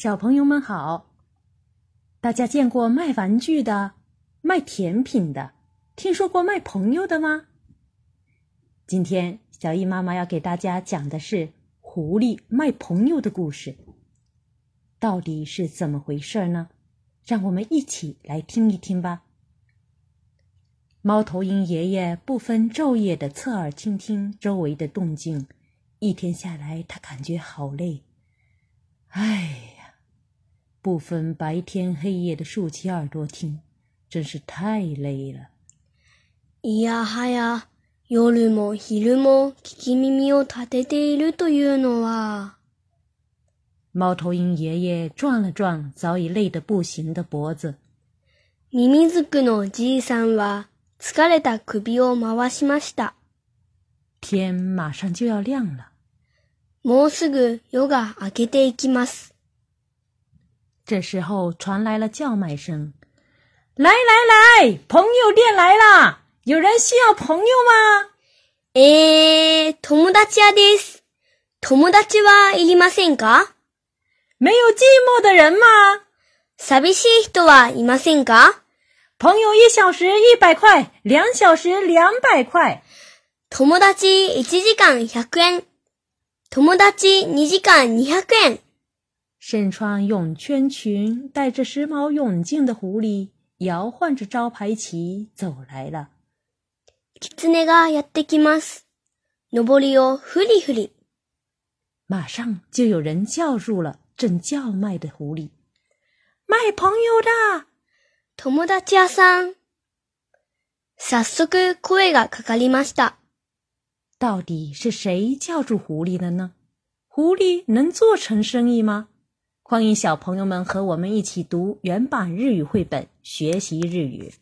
小朋友们好，大家见过卖玩具的、卖甜品的，听说过卖朋友的吗？今天小易妈妈要给大家讲的是狐狸卖朋友的故事，到底是怎么回事呢？让我们一起来听一听吧。猫头鹰爷爷不分昼夜的侧耳倾听周围的动静，一天下来他感觉好累，哎。不分白天黑夜的竖起耳朵听，真是太累了。夜も昼も聞き耳を立てているというのは，猫头鹰爷爷转了转早已累得不行的脖子。のさんは疲れた首を回しました。天马上就要亮了。もうすぐ夜が明けていきます。这时候传来了叫卖声：“来来来，朋友店来啦！有人需要朋友吗？”诶，友達はです。友達はいりませんか？没有寂寞的人吗？寂しい人はいませんか？朋友一小时一百块，两小时两百块。友達一時間百円。友達二時間二百円。身穿泳圈裙、戴着时髦泳镜的狐狸摇晃着招牌旗走来了。ツネがやってきます。登りをフリフリ。马上就有人叫住了正叫卖的狐狸。マイ友的，友達屋さん。さっ声がかかりました。到底是谁叫住狐狸的呢？狐狸能做成生意吗？欢迎小朋友们和我们一起读原版日语绘本，学习日语。